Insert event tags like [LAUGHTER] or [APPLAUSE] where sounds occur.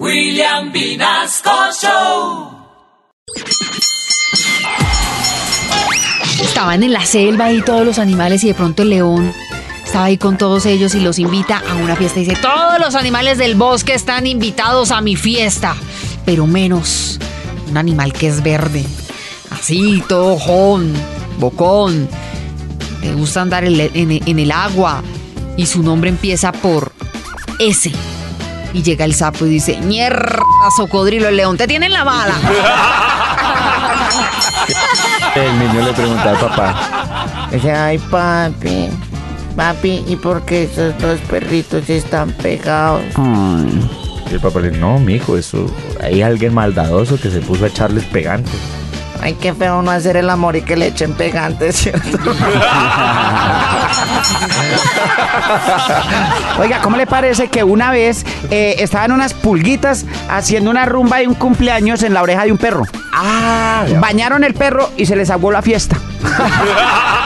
William Vinasco Show. Estaban en la selva y todos los animales y de pronto el león estaba ahí con todos ellos y los invita a una fiesta. Dice, todos los animales del bosque están invitados a mi fiesta, pero menos un animal que es verde. Así, todo jón, bocón. Le gusta andar en el agua y su nombre empieza por S. Y llega el sapo y dice, mierda, socodrilo, el león, te tienen la bala. [LAUGHS] El niño le pregunta al papá. Dice, ay papi, papi, ¿y por qué esos dos perritos están pegados? Y el papá le dice, no, mijo, eso, hay alguien maldadoso que se puso a echarles pegantes. Ay, qué feo no hacer el amor y que le echen pegantes, ¿cierto? [LAUGHS] [LAUGHS] Oiga, ¿cómo le parece que una vez eh, estaban unas pulguitas haciendo una rumba de un cumpleaños en la oreja de un perro? Ah, Bañaron el perro y se les aguó la fiesta. [LAUGHS]